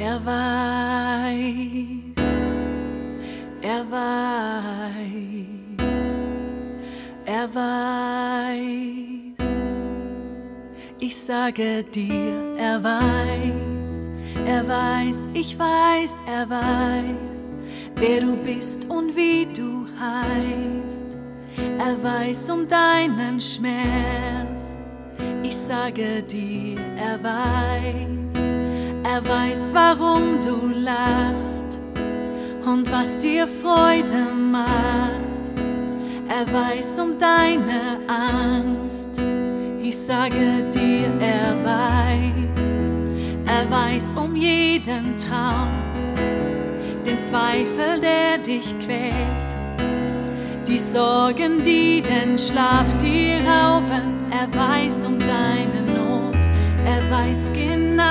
Er weiß, er weiß, er weiß. Ich sage dir, er weiß, er weiß, ich weiß, er weiß, wer du bist und wie du heißt. Er weiß um deinen Schmerz. Ich sage dir, er weiß, er weiß, warum du lachst und was dir Freude macht. Er weiß um deine Angst. Ich sage dir, er weiß, er weiß um jeden Traum, den Zweifel, der dich quält, die Sorgen, die den Schlaf dir rauben. Er weiß um deine Not, er weiß genau,